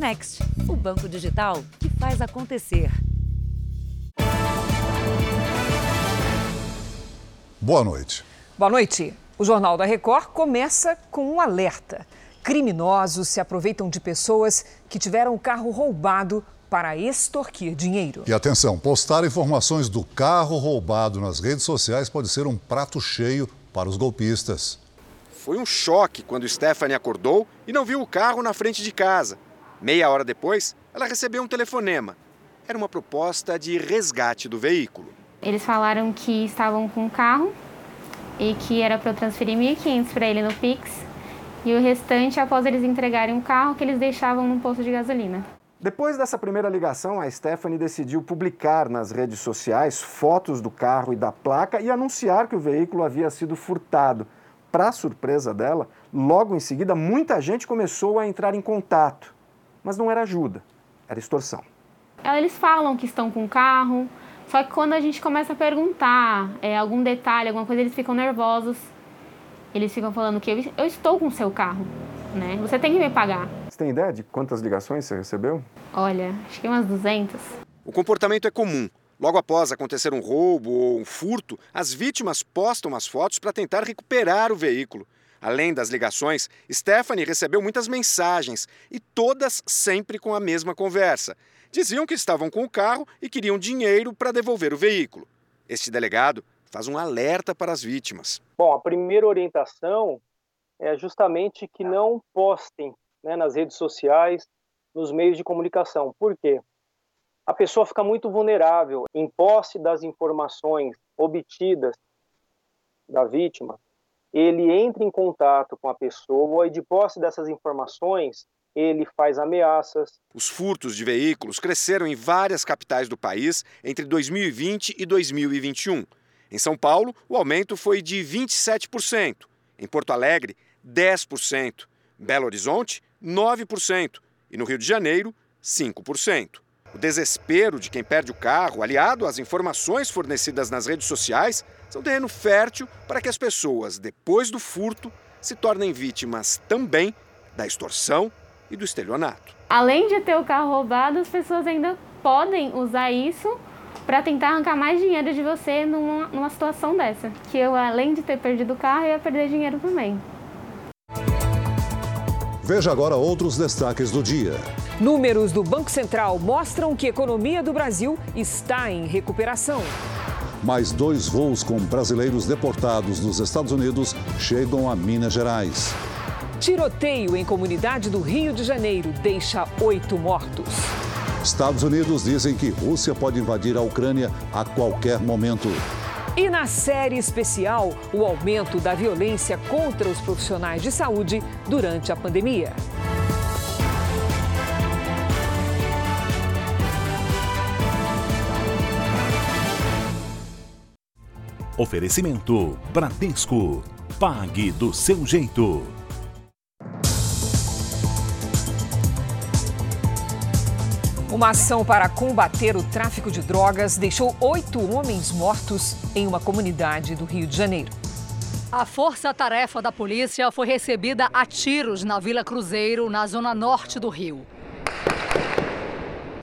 Next, o banco digital que faz acontecer. Boa noite. Boa noite. O Jornal da Record começa com um alerta. Criminosos se aproveitam de pessoas que tiveram o carro roubado para extorquir dinheiro. E atenção, postar informações do carro roubado nas redes sociais pode ser um prato cheio para os golpistas. Foi um choque quando Stephanie acordou e não viu o carro na frente de casa. Meia hora depois, ela recebeu um telefonema. Era uma proposta de resgate do veículo. Eles falaram que estavam com o carro e que era para eu transferir 1.500 para ele no Pix e o restante após eles entregarem o carro que eles deixavam no posto de gasolina. Depois dessa primeira ligação, a Stephanie decidiu publicar nas redes sociais fotos do carro e da placa e anunciar que o veículo havia sido furtado. Para surpresa dela, logo em seguida, muita gente começou a entrar em contato. Mas não era ajuda, era extorsão. Eles falam que estão com o carro, só que quando a gente começa a perguntar é, algum detalhe, alguma coisa, eles ficam nervosos. Eles ficam falando que eu, eu estou com o seu carro, né? Você tem que me pagar. Você tem ideia de quantas ligações você recebeu? Olha, acho que umas 200. O comportamento é comum. Logo após acontecer um roubo ou um furto, as vítimas postam as fotos para tentar recuperar o veículo. Além das ligações, Stephanie recebeu muitas mensagens e todas sempre com a mesma conversa. Diziam que estavam com o carro e queriam dinheiro para devolver o veículo. Este delegado faz um alerta para as vítimas. Bom, a primeira orientação é justamente que não postem né, nas redes sociais, nos meios de comunicação. Por quê? a pessoa fica muito vulnerável em posse das informações obtidas da vítima. Ele entra em contato com a pessoa e, de posse dessas informações, ele faz ameaças. Os furtos de veículos cresceram em várias capitais do país entre 2020 e 2021. Em São Paulo, o aumento foi de 27%. Em Porto Alegre, 10%. Belo Horizonte, 9%. E no Rio de Janeiro, 5%. O desespero de quem perde o carro, aliado às informações fornecidas nas redes sociais, são terreno fértil para que as pessoas, depois do furto, se tornem vítimas também da extorsão e do estelionato. Além de ter o carro roubado, as pessoas ainda podem usar isso para tentar arrancar mais dinheiro de você numa, numa situação dessa. Que eu, além de ter perdido o carro, ia perder dinheiro também. Veja agora outros destaques do dia. Números do Banco Central mostram que a economia do Brasil está em recuperação. Mais dois voos com brasileiros deportados nos Estados Unidos chegam a Minas Gerais. Tiroteio em comunidade do Rio de Janeiro deixa oito mortos. Estados Unidos dizem que Rússia pode invadir a Ucrânia a qualquer momento. E na série especial, o aumento da violência contra os profissionais de saúde durante a pandemia. Oferecimento Bradesco. Pague do seu jeito. Uma ação para combater o tráfico de drogas deixou oito homens mortos em uma comunidade do Rio de Janeiro. A força-tarefa da polícia foi recebida a tiros na Vila Cruzeiro, na zona norte do Rio.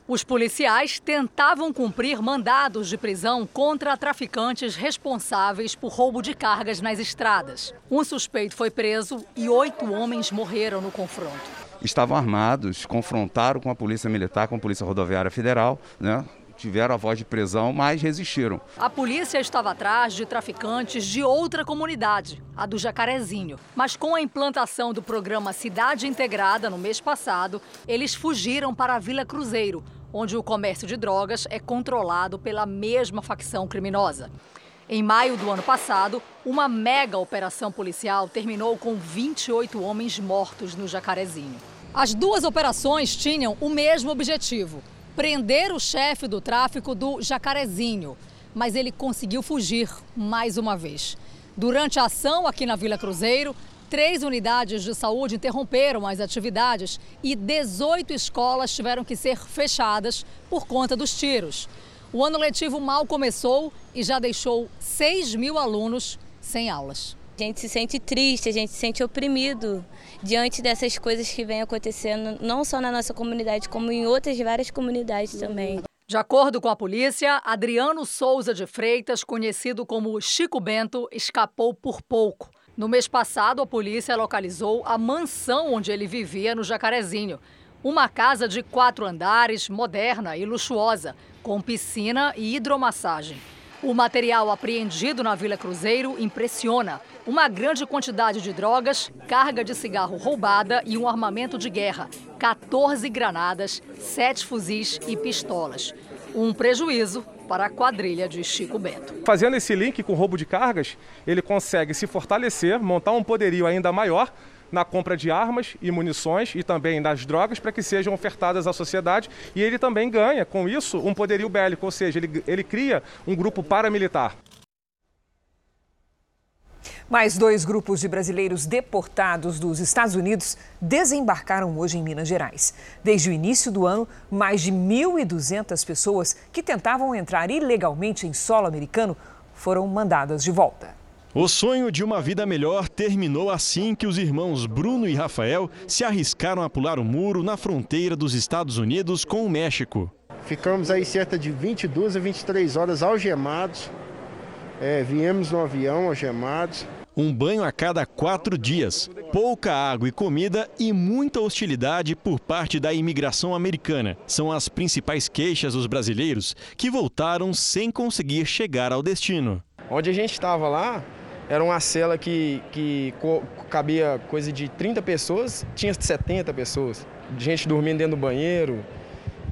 Os policiais tentavam cumprir mandados de prisão contra traficantes responsáveis por roubo de cargas nas estradas. Um suspeito foi preso e oito homens morreram no confronto. Estavam armados, confrontaram com a Polícia Militar, com a Polícia Rodoviária Federal, né? tiveram a voz de prisão, mas resistiram. A polícia estava atrás de traficantes de outra comunidade, a do Jacarezinho. Mas com a implantação do programa Cidade Integrada no mês passado, eles fugiram para a Vila Cruzeiro, onde o comércio de drogas é controlado pela mesma facção criminosa. Em maio do ano passado, uma mega operação policial terminou com 28 homens mortos no Jacarezinho. As duas operações tinham o mesmo objetivo: prender o chefe do tráfico do Jacarezinho. Mas ele conseguiu fugir mais uma vez. Durante a ação aqui na Vila Cruzeiro, Três unidades de saúde interromperam as atividades e 18 escolas tiveram que ser fechadas por conta dos tiros. O ano letivo mal começou e já deixou 6 mil alunos sem aulas. A gente se sente triste, a gente se sente oprimido diante dessas coisas que vêm acontecendo, não só na nossa comunidade, como em outras várias comunidades também. De acordo com a polícia, Adriano Souza de Freitas, conhecido como Chico Bento, escapou por pouco. No mês passado, a polícia localizou a mansão onde ele vivia no Jacarezinho. Uma casa de quatro andares, moderna e luxuosa, com piscina e hidromassagem. O material apreendido na Vila Cruzeiro impressiona. Uma grande quantidade de drogas, carga de cigarro roubada e um armamento de guerra. 14 granadas, 7 fuzis e pistolas. Um prejuízo para a quadrilha de Chico Bento. Fazendo esse link com roubo de cargas, ele consegue se fortalecer, montar um poderio ainda maior na compra de armas e munições e também das drogas para que sejam ofertadas à sociedade. E ele também ganha, com isso, um poderio bélico, ou seja, ele, ele cria um grupo paramilitar. Mais dois grupos de brasileiros deportados dos Estados Unidos desembarcaram hoje em Minas Gerais. Desde o início do ano, mais de 1.200 pessoas que tentavam entrar ilegalmente em solo americano foram mandadas de volta. O sonho de uma vida melhor terminou assim que os irmãos Bruno e Rafael se arriscaram a pular o muro na fronteira dos Estados Unidos com o México. Ficamos aí cerca de 22 a 23 horas algemados. É, viemos no avião algemados. Um banho a cada quatro dias, pouca água e comida e muita hostilidade por parte da imigração americana. São as principais queixas dos brasileiros que voltaram sem conseguir chegar ao destino. Onde a gente estava lá, era uma cela que, que cabia coisa de 30 pessoas, tinha 70 pessoas. Gente dormindo dentro do banheiro,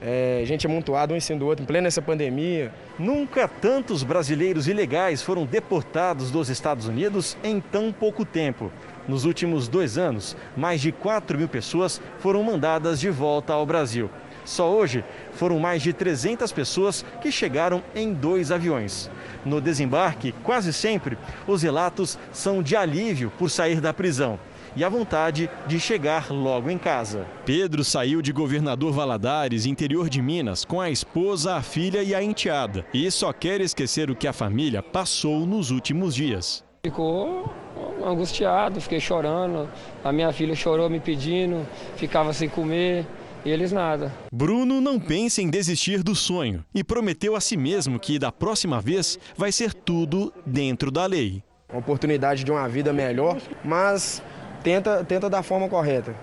é, gente amontoada um em cima do outro, em plena essa pandemia. Nunca tantos brasileiros ilegais foram deportados dos Estados Unidos em tão pouco tempo. Nos últimos dois anos, mais de 4 mil pessoas foram mandadas de volta ao Brasil. Só hoje foram mais de 300 pessoas que chegaram em dois aviões. No desembarque, quase sempre, os relatos são de alívio por sair da prisão e a vontade de chegar logo em casa. Pedro saiu de Governador Valadares, interior de Minas, com a esposa, a filha e a enteada. E só quer esquecer o que a família passou nos últimos dias. Ficou angustiado, fiquei chorando. A minha filha chorou me pedindo, ficava sem comer e eles nada. Bruno não pensa em desistir do sonho e prometeu a si mesmo que da próxima vez vai ser tudo dentro da lei. Uma oportunidade de uma vida melhor, mas tenta, tenta da forma correta.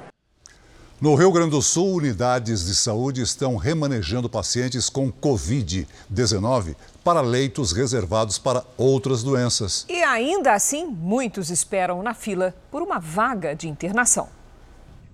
No Rio Grande do Sul, unidades de saúde estão remanejando pacientes com Covid-19 para leitos reservados para outras doenças. E ainda assim, muitos esperam na fila por uma vaga de internação.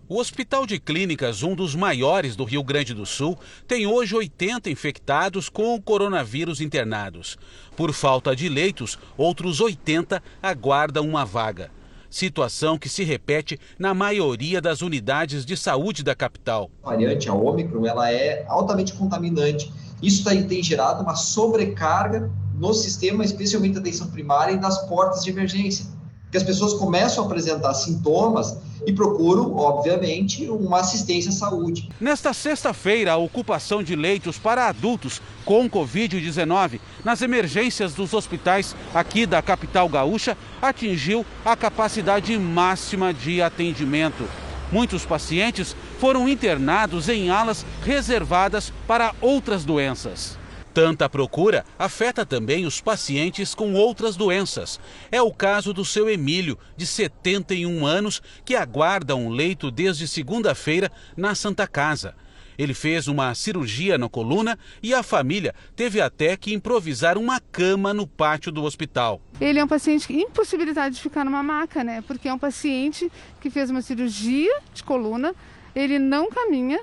O Hospital de Clínicas, um dos maiores do Rio Grande do Sul, tem hoje 80 infectados com o coronavírus internados. Por falta de leitos, outros 80 aguardam uma vaga. Situação que se repete na maioria das unidades de saúde da capital. A variante, a Ômicron, ela é altamente contaminante. Isso tem gerado uma sobrecarga no sistema, especialmente da atenção primária e das portas de emergência que as pessoas começam a apresentar sintomas e procuram, obviamente, uma assistência à saúde. Nesta sexta-feira, a ocupação de leitos para adultos com Covid-19 nas emergências dos hospitais aqui da capital gaúcha atingiu a capacidade máxima de atendimento. Muitos pacientes foram internados em alas reservadas para outras doenças. Tanta procura afeta também os pacientes com outras doenças. É o caso do seu Emílio, de 71 anos, que aguarda um leito desde segunda-feira na Santa Casa. Ele fez uma cirurgia na coluna e a família teve até que improvisar uma cama no pátio do hospital. Ele é um paciente impossibilitado de ficar numa maca, né? Porque é um paciente que fez uma cirurgia de coluna, ele não caminha,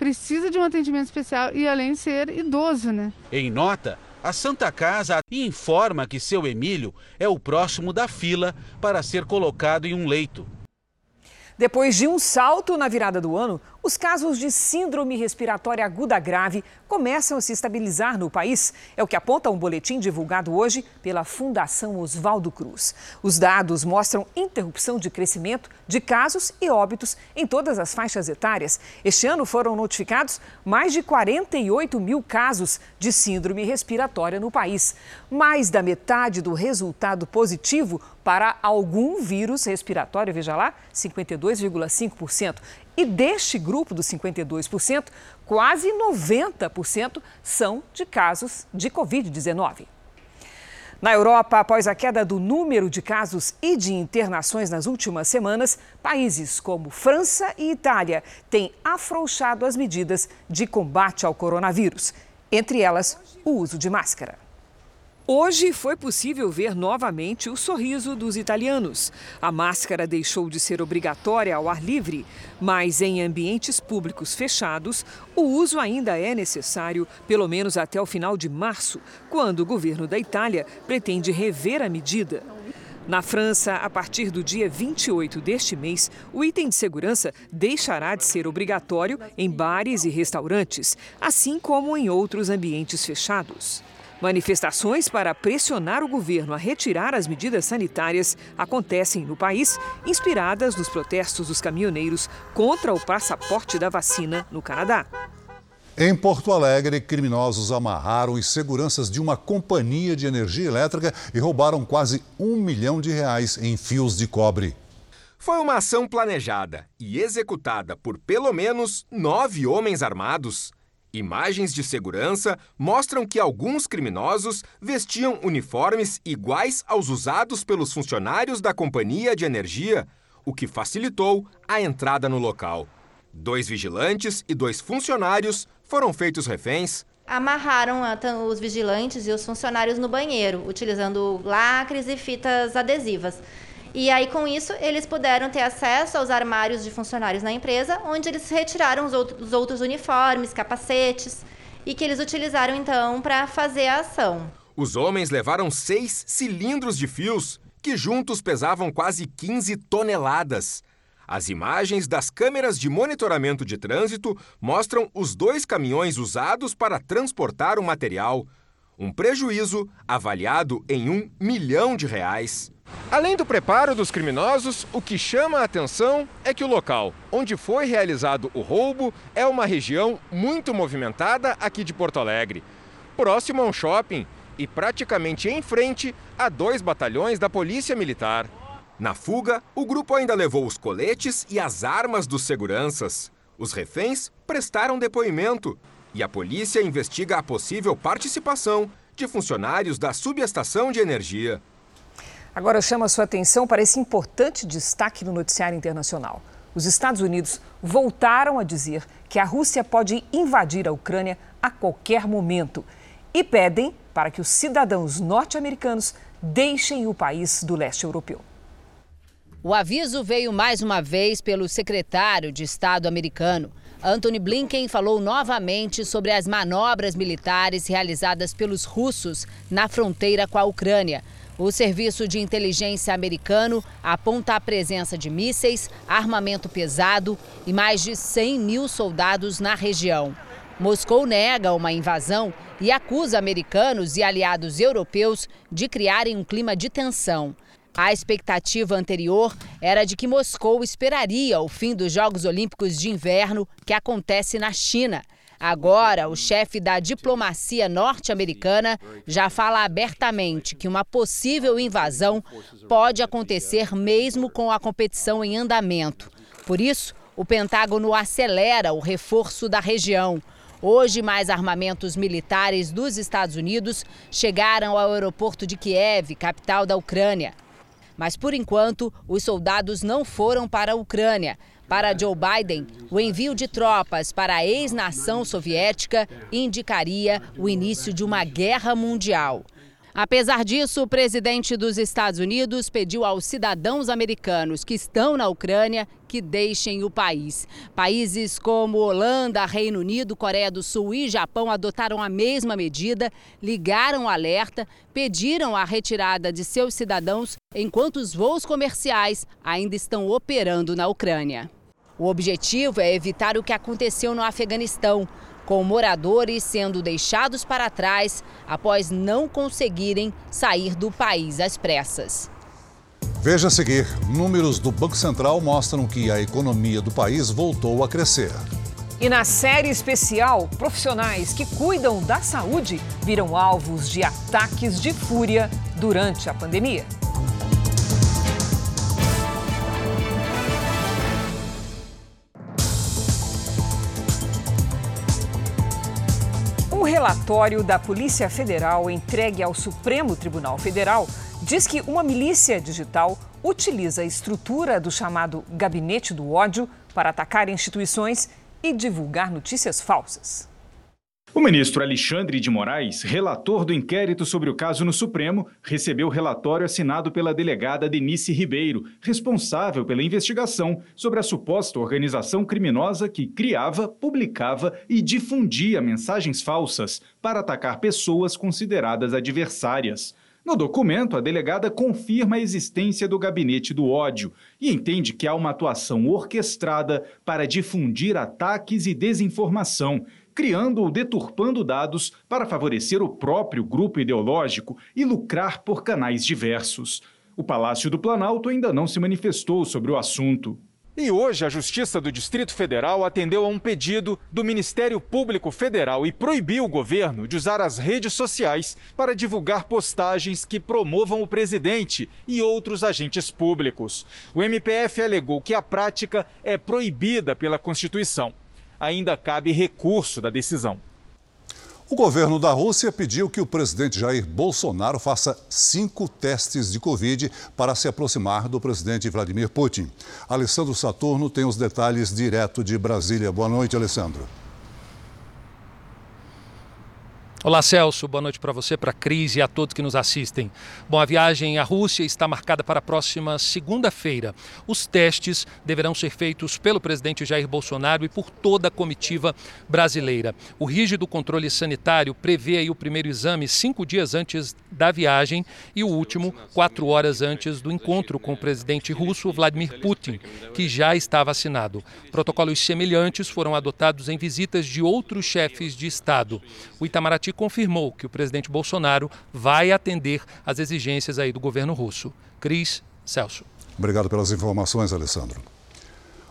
precisa de um atendimento especial e além de ser idoso, né? Em nota, a Santa Casa informa que seu Emílio é o próximo da fila para ser colocado em um leito. Depois de um salto na virada do ano, Os casos de síndrome respiratória aguda grave começam a se estabilizar no país. É o que aponta um boletim divulgado hoje pela Fundação Oswaldo Cruz. Os dados mostram interrupção de crescimento de casos e óbitos em todas as faixas etárias. Este ano foram notificados mais de 48 mil casos de síndrome respiratória no país. Mais da metade do resultado positivo para algum vírus respiratório, veja lá, 52,5%. E deste grupo dos 52%, quase 90% são de casos de Covid-19. Na Europa, após a queda do número de casos e de internações nas últimas semanas, países como França e Itália têm afrouxado as medidas de combate ao coronavírus, entre elas o uso de máscara. Hoje foi possível ver novamente o sorriso dos italianos. A máscara deixou de ser obrigatória ao ar livre, mas em ambientes públicos fechados, o uso ainda é necessário, pelo menos até o final de março, quando o governo da Itália pretende rever a medida. Na França, a partir do dia 28 deste mês, o item de segurança deixará de ser obrigatório em bares e restaurantes, assim como em outros ambientes fechados. Manifestações para pressionar o governo a retirar as medidas sanitárias acontecem no país, inspiradas nos protestos dos caminhoneiros contra o passaporte da vacina no Canadá. Em Porto Alegre, criminosos amarraram os seguranças de uma companhia de energia elétrica e roubaram quase um milhão de reais em fios de cobre. Foi uma ação planejada e executada por pelo menos nove homens armados. Imagens de segurança mostram que alguns criminosos vestiam uniformes iguais aos usados pelos funcionários da companhia de energia, o que facilitou a entrada no local. Dois vigilantes e dois funcionários foram feitos reféns. Amarraram os vigilantes e os funcionários no banheiro, utilizando lacres e fitas adesivas. E aí, com isso, eles puderam ter acesso aos armários de funcionários na empresa, onde eles retiraram os outros, os outros uniformes, capacetes, e que eles utilizaram então para fazer a ação. Os homens levaram seis cilindros de fios, que juntos pesavam quase 15 toneladas. As imagens das câmeras de monitoramento de trânsito mostram os dois caminhões usados para transportar o material. Um prejuízo avaliado em um milhão de reais. Além do preparo dos criminosos, o que chama a atenção é que o local onde foi realizado o roubo é uma região muito movimentada aqui de Porto Alegre, próximo a um shopping e praticamente em frente a dois batalhões da Polícia Militar. Na fuga, o grupo ainda levou os coletes e as armas dos seguranças. Os reféns prestaram depoimento e a polícia investiga a possível participação de funcionários da subestação de energia. Agora eu chamo a sua atenção para esse importante destaque no noticiário internacional. Os Estados Unidos voltaram a dizer que a Rússia pode invadir a Ucrânia a qualquer momento e pedem para que os cidadãos norte-americanos deixem o país do leste europeu. O aviso veio mais uma vez pelo secretário de Estado americano. Anthony Blinken falou novamente sobre as manobras militares realizadas pelos russos na fronteira com a Ucrânia. O Serviço de Inteligência americano aponta a presença de mísseis, armamento pesado e mais de 100 mil soldados na região. Moscou nega uma invasão e acusa americanos e aliados europeus de criarem um clima de tensão. A expectativa anterior era de que Moscou esperaria o fim dos Jogos Olímpicos de Inverno que acontece na China. Agora, o chefe da diplomacia norte-americana já fala abertamente que uma possível invasão pode acontecer mesmo com a competição em andamento. Por isso, o Pentágono acelera o reforço da região. Hoje, mais armamentos militares dos Estados Unidos chegaram ao aeroporto de Kiev, capital da Ucrânia. Mas, por enquanto, os soldados não foram para a Ucrânia. Para Joe Biden, o envio de tropas para a ex-nação soviética indicaria o início de uma guerra mundial. Apesar disso, o presidente dos Estados Unidos pediu aos cidadãos americanos que estão na Ucrânia que deixem o país. Países como Holanda, Reino Unido, Coreia do Sul e Japão adotaram a mesma medida, ligaram o alerta, pediram a retirada de seus cidadãos enquanto os voos comerciais ainda estão operando na Ucrânia. O objetivo é evitar o que aconteceu no Afeganistão, com moradores sendo deixados para trás após não conseguirem sair do país às pressas. Veja a seguir: números do Banco Central mostram que a economia do país voltou a crescer. E na série especial, profissionais que cuidam da saúde viram alvos de ataques de fúria durante a pandemia. Relatório da Polícia Federal entregue ao Supremo Tribunal Federal diz que uma milícia digital utiliza a estrutura do chamado Gabinete do Ódio para atacar instituições e divulgar notícias falsas. O ministro Alexandre de Moraes, relator do inquérito sobre o caso no Supremo, recebeu o relatório assinado pela delegada Denise Ribeiro, responsável pela investigação sobre a suposta organização criminosa que criava, publicava e difundia mensagens falsas para atacar pessoas consideradas adversárias. No documento, a delegada confirma a existência do gabinete do ódio e entende que há uma atuação orquestrada para difundir ataques e desinformação, criando ou deturpando dados para favorecer o próprio grupo ideológico e lucrar por canais diversos. O Palácio do Planalto ainda não se manifestou sobre o assunto. E hoje a Justiça do Distrito Federal atendeu a um pedido do Ministério Público Federal e proibiu o governo de usar as redes sociais para divulgar postagens que promovam o presidente e outros agentes públicos. O MPF alegou que a prática é proibida pela Constituição. Ainda cabe recurso da decisão. O governo da Rússia pediu que o presidente Jair Bolsonaro faça cinco testes de Covid para se aproximar do presidente Vladimir Putin. Alessandro Saturno tem os detalhes direto de Brasília. Boa noite, Alessandro. Olá, Celso. Boa noite para você, para a Cris e a todos que nos assistem. Bom, a viagem à Rússia está marcada para a próxima segunda-feira. Os testes deverão ser feitos pelo presidente Jair Bolsonaro e por toda a comitiva brasileira. O rígido controle sanitário prevê o primeiro exame cinco dias antes da viagem e o último quatro horas antes do encontro com o presidente russo Vladimir Putin, que já está vacinado. Protocolos semelhantes foram adotados em visitas de outros chefes de Estado. O Itamaraty confirmou que o presidente Bolsonaro vai atender às exigências aí do governo russo. Cris Celso. Obrigado pelas informações, Alessandro.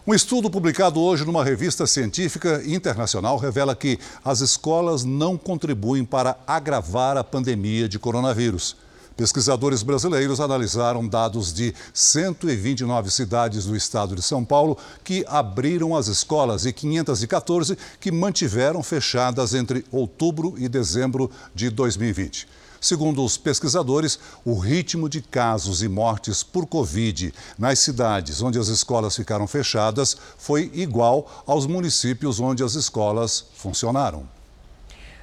Um estudo publicado hoje numa revista científica internacional revela que as escolas não contribuem para agravar a pandemia de coronavírus. Pesquisadores brasileiros analisaram dados de 129 cidades do estado de São Paulo que abriram as escolas e 514 que mantiveram fechadas entre outubro e dezembro de 2020. Segundo os pesquisadores, o ritmo de casos e mortes por Covid nas cidades onde as escolas ficaram fechadas foi igual aos municípios onde as escolas funcionaram.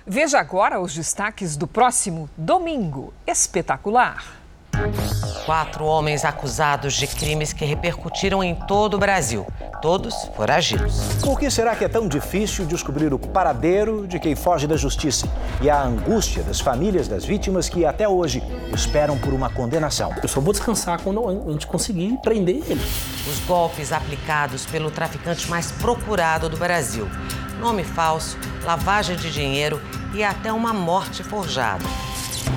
Veja agora os destaques do próximo domingo espetacular. Quatro homens acusados de crimes que repercutiram em todo o Brasil. Todos foragidos. Por que será que é tão difícil descobrir o paradeiro de quem foge da justiça e a angústia das famílias das vítimas que até hoje esperam por uma condenação? Eu só vou descansar quando a gente conseguir prender ele. Os golpes aplicados pelo traficante mais procurado do Brasil. Nome falso, lavagem de dinheiro e até uma morte forjada.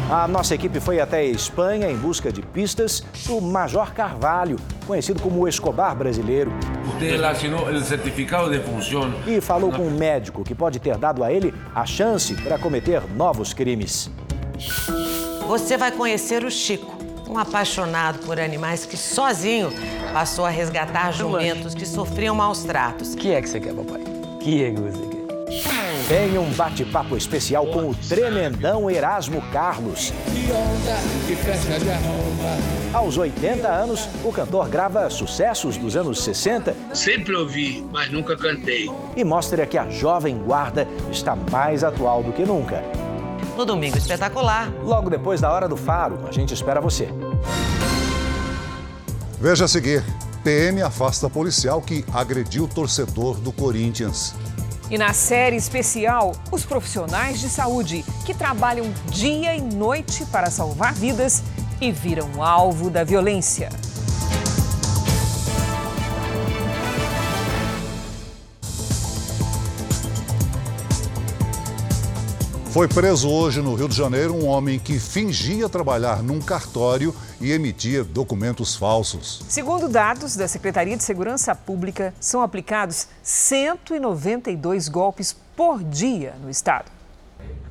A nossa equipe foi até a Espanha em busca de pistas do Major Carvalho, conhecido como o Escobar brasileiro. Você assinou o certificado de função. E falou com um médico que pode ter dado a ele a chance para cometer novos crimes. Você vai conhecer o Chico, um apaixonado por animais que sozinho passou a resgatar jumentos que sofriam maus tratos. O que é que você quer, papai? O que é que você quer? Tem um bate-papo especial com o tremendão Erasmo Carlos. Aos 80 anos, o cantor grava sucessos dos anos 60. Sempre ouvi, mas nunca cantei. E mostra que a jovem guarda está mais atual do que nunca. No Domingo Espetacular. Logo depois da Hora do Faro, a gente espera você. Veja a seguir. PM afasta policial que agrediu torcedor do Corinthians. E na série especial, os profissionais de saúde que trabalham dia e noite para salvar vidas e viram alvo da violência. Foi preso hoje no Rio de Janeiro um homem que fingia trabalhar num cartório e emitia documentos falsos. Segundo dados da Secretaria de Segurança Pública, são aplicados 192 golpes por dia no estado.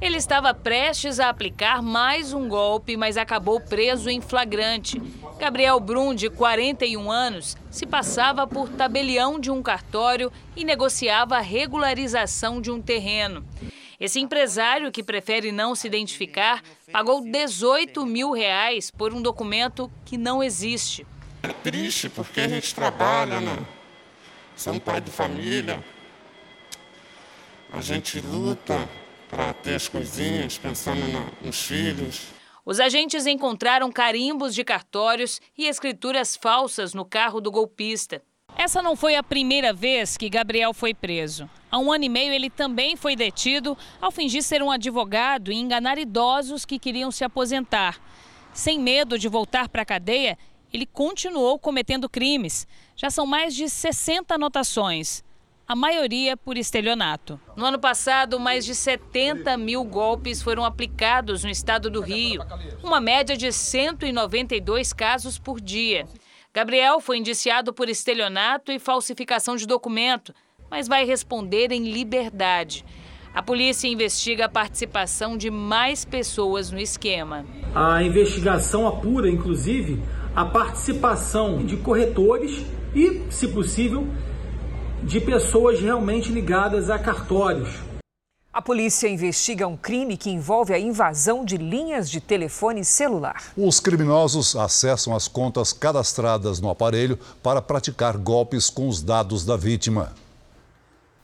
Ele estava prestes a aplicar mais um golpe, mas acabou preso em flagrante. Gabriel Brum, de 41 anos, se passava por tabelião de um cartório e negociava a regularização de um terreno. Esse empresário, que prefere não se identificar, pagou 18 mil reais por um documento que não existe. É triste porque a gente trabalha, né? Sou um pai de família. A gente luta para ter as coisinhas, pensando nos filhos. Os agentes encontraram carimbos de cartórios e escrituras falsas no carro do golpista. Essa não foi a primeira vez que Gabriel foi preso. Há um ano e meio, ele também foi detido ao fingir ser um advogado e enganar idosos que queriam se aposentar. Sem medo de voltar para a cadeia, ele continuou cometendo crimes. Já são mais de 60 anotações, a maioria por estelionato. No ano passado, mais de 70 mil golpes foram aplicados no estado do Rio, uma média de 192 casos por dia. Gabriel foi indiciado por estelionato e falsificação de documento mas vai responder em liberdade. A polícia investiga a participação de mais pessoas no esquema. A investigação apura, inclusive, a participação de corretores e, se possível, de pessoas realmente ligadas a cartórios. A polícia investiga um crime que envolve a invasão de linhas de telefone celular. Os criminosos acessam as contas cadastradas no aparelho para praticar golpes com os dados da vítima.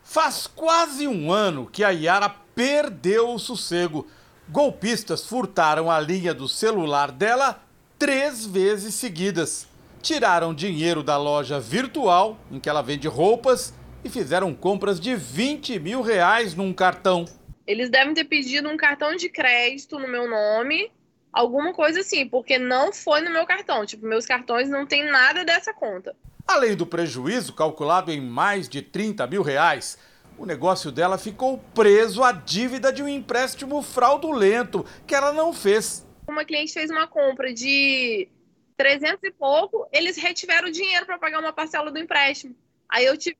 Faz quase um ano que a Yara perdeu o sossego. Golpistas furtaram a linha do celular dela três vezes seguidas. Tiraram dinheiro da loja virtual, em que ela vende roupas, e fizeram compras de 20 mil reais num cartão. Eles devem ter pedido um cartão de crédito no meu nome, alguma coisa assim, porque não foi no meu cartão. Tipo, meus cartões não tem nada dessa conta. Além do prejuízo calculado em mais de 30 mil reais, o negócio dela ficou preso à dívida de um empréstimo fraudulento que ela não fez. Uma cliente fez uma compra de 300 e pouco, eles retiveram o dinheiro para pagar uma parcela do empréstimo. Aí eu tive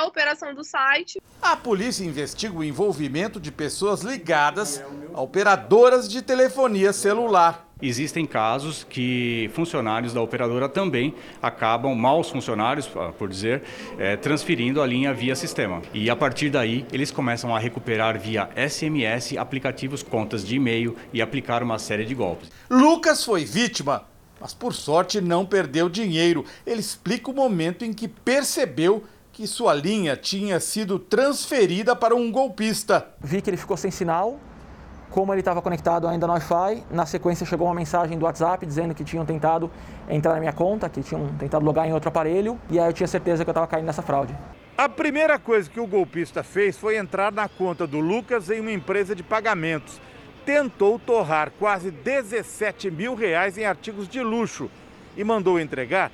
a operação do site. A polícia investiga o envolvimento de pessoas ligadas a operadoras de telefonia celular. Existem casos que funcionários da operadora também acabam, maus funcionários, ah, por dizer, é, transferindo a linha via sistema. E a partir daí, eles começam a recuperar via SMS, aplicativos, contas de e-mail e aplicar uma série de golpes. Lucas foi vítima, mas por sorte não perdeu dinheiro. Ele explica o momento em que percebeu que sua linha tinha sido transferida para um golpista. Vi que ele ficou sem sinal, como ele estava conectado ainda no Wi-Fi, na sequência chegou uma mensagem do WhatsApp dizendo que tinham tentado entrar na minha conta, que tinham tentado logar em outro aparelho, e aí eu tinha certeza que eu estava caindo nessa fraude. A primeira coisa que o golpista fez foi entrar na conta do Lucas em uma empresa de pagamentos. Tentou torrar quase 17 mil reais em artigos de luxo e mandou entregar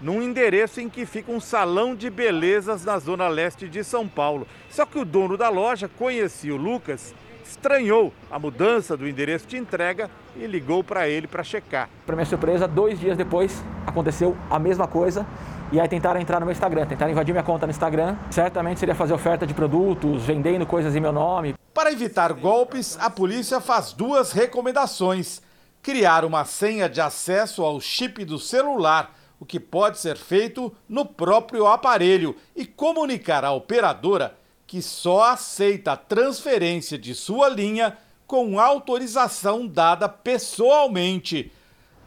num endereço em que fica um salão de belezas na zona leste de São Paulo. Só que o dono da loja conhecia o Lucas estranhou a mudança do endereço de entrega e ligou para ele para checar. Para minha surpresa, dois dias depois aconteceu a mesma coisa. E aí tentaram entrar no meu Instagram, tentaram invadir minha conta no Instagram. Certamente seria fazer oferta de produtos, vendendo coisas em meu nome. Para evitar golpes, a polícia faz duas recomendações: criar uma senha de acesso ao chip do celular, o que pode ser feito no próprio aparelho, e comunicar à operadora que só aceita a transferência de sua linha com autorização dada pessoalmente.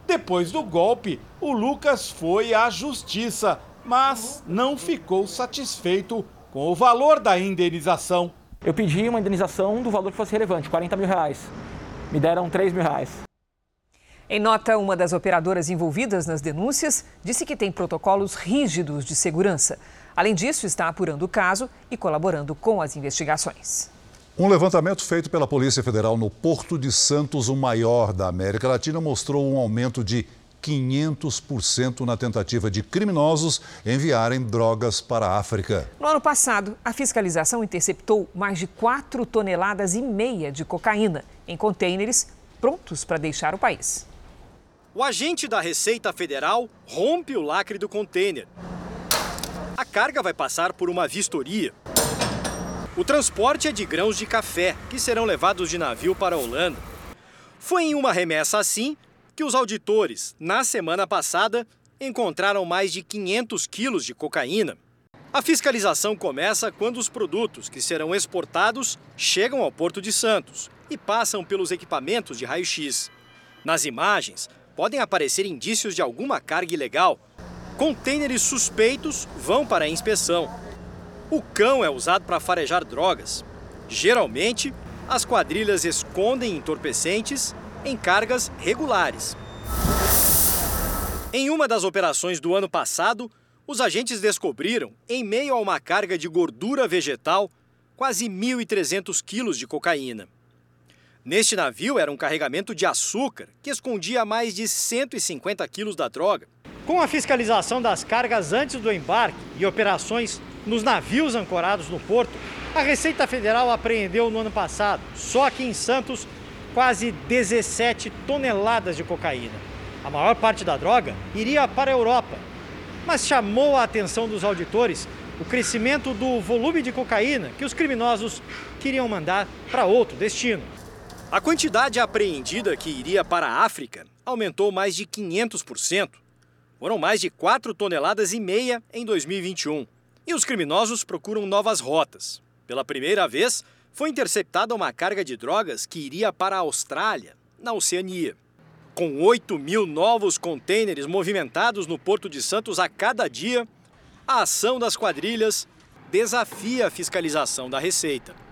Depois do golpe, o Lucas foi à justiça, mas não ficou satisfeito com o valor da indenização. Eu pedi uma indenização do valor que fosse relevante, 40 mil reais. Me deram 3 mil reais. Em nota, uma das operadoras envolvidas nas denúncias disse que tem protocolos rígidos de segurança. Além disso, está apurando o caso e colaborando com as investigações. Um levantamento feito pela Polícia Federal no Porto de Santos, o maior da América Latina, mostrou um aumento de 500% na tentativa de criminosos enviarem drogas para a África. No ano passado, a fiscalização interceptou mais de 4 toneladas e meia de cocaína em contêineres prontos para deixar o país. O agente da Receita Federal rompe o lacre do contêiner. A carga vai passar por uma vistoria. O transporte é de grãos de café, que serão levados de navio para a Holanda. Foi em uma remessa assim que os auditores, na semana passada, encontraram mais de 500 quilos de cocaína. A fiscalização começa quando os produtos que serão exportados chegam ao Porto de Santos e passam pelos equipamentos de raio-x. Nas imagens, podem aparecer indícios de alguma carga ilegal. Contêineres suspeitos vão para a inspeção. O cão é usado para farejar drogas. Geralmente, as quadrilhas escondem entorpecentes em cargas regulares. Em uma das operações do ano passado, os agentes descobriram, em meio a uma carga de gordura vegetal, quase 1.300 quilos de cocaína. Neste navio era um carregamento de açúcar que escondia mais de 150 quilos da droga. Com a fiscalização das cargas antes do embarque e operações nos navios ancorados no porto, a Receita Federal apreendeu no ano passado, só aqui em Santos, quase 17 toneladas de cocaína. A maior parte da droga iria para a Europa. Mas chamou a atenção dos auditores o crescimento do volume de cocaína que os criminosos queriam mandar para outro destino. A quantidade apreendida que iria para a África aumentou mais de 500%. Foram mais de 4 toneladas e meia em 2021. E os criminosos procuram novas rotas. Pela primeira vez, foi interceptada uma carga de drogas que iria para a Austrália, na Oceania. Com 8 mil novos contêineres movimentados no Porto de Santos a cada dia, a ação das quadrilhas desafia a fiscalização da Receita.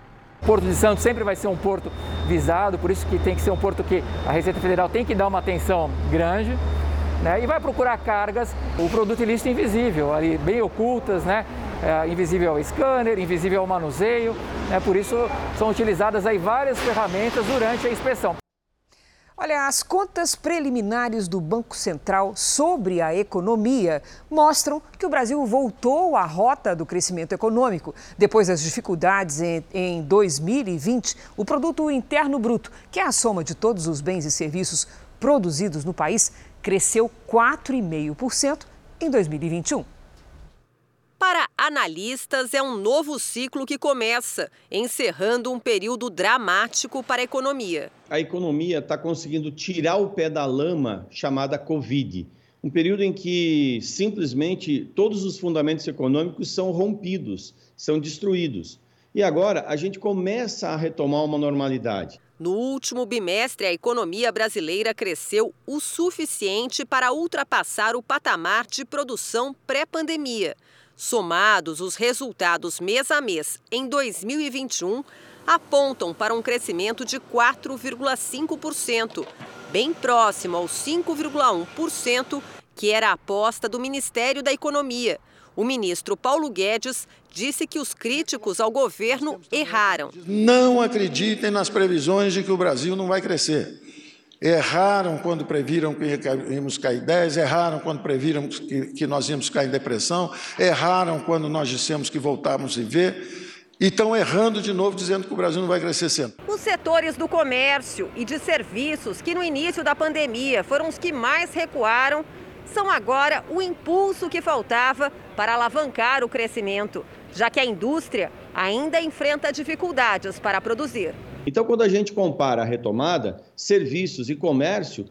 Porto de Santos sempre vai ser um porto visado, por isso que tem que ser um porto que a Receita Federal tem que dar uma atenção grande. Né, e vai procurar cargas, o produto ilícito invisível, ali bem ocultas, né, é, invisível ao scanner, invisível ao manuseio. Né, por isso são utilizadas aí várias ferramentas durante a inspeção. Olha, as contas preliminares do Banco Central sobre a economia mostram que o Brasil voltou à rota do crescimento econômico. Depois das dificuldades em, em 2020, o Produto Interno Bruto, que é a soma de todos os bens e serviços produzidos no país, cresceu 4,5% em 2021. Para analistas, é um novo ciclo que começa, encerrando um período dramático para a economia. A economia está conseguindo tirar o pé da lama chamada Covid. Um período em que simplesmente todos os fundamentos econômicos são rompidos, são destruídos. E agora a gente começa a retomar uma normalidade. No último bimestre, a economia brasileira cresceu o suficiente para ultrapassar o patamar de produção pré-pandemia. Somados, os resultados mês a mês em 2021 apontam para um crescimento de 4,5%, bem próximo aos 5,1% que era a aposta do Ministério da Economia. O ministro Paulo Guedes disse que os críticos ao governo erraram. Não acreditem nas previsões de que o Brasil não vai crescer. Erraram quando previram que íamos cair 10, erraram quando previram que, nós íamos cair em depressão, erraram quando nós dissemos que voltávamos a viver. E estão errando de novo, dizendo que o Brasil não vai crescer sempre. Os setores do comércio e de serviços, que no início da pandemia foram os que mais recuaram, são agora o impulso que faltava para alavancar o crescimento, já que a indústria ainda enfrenta dificuldades para produzir. Então, quando a gente compara a retomada, serviços e comércio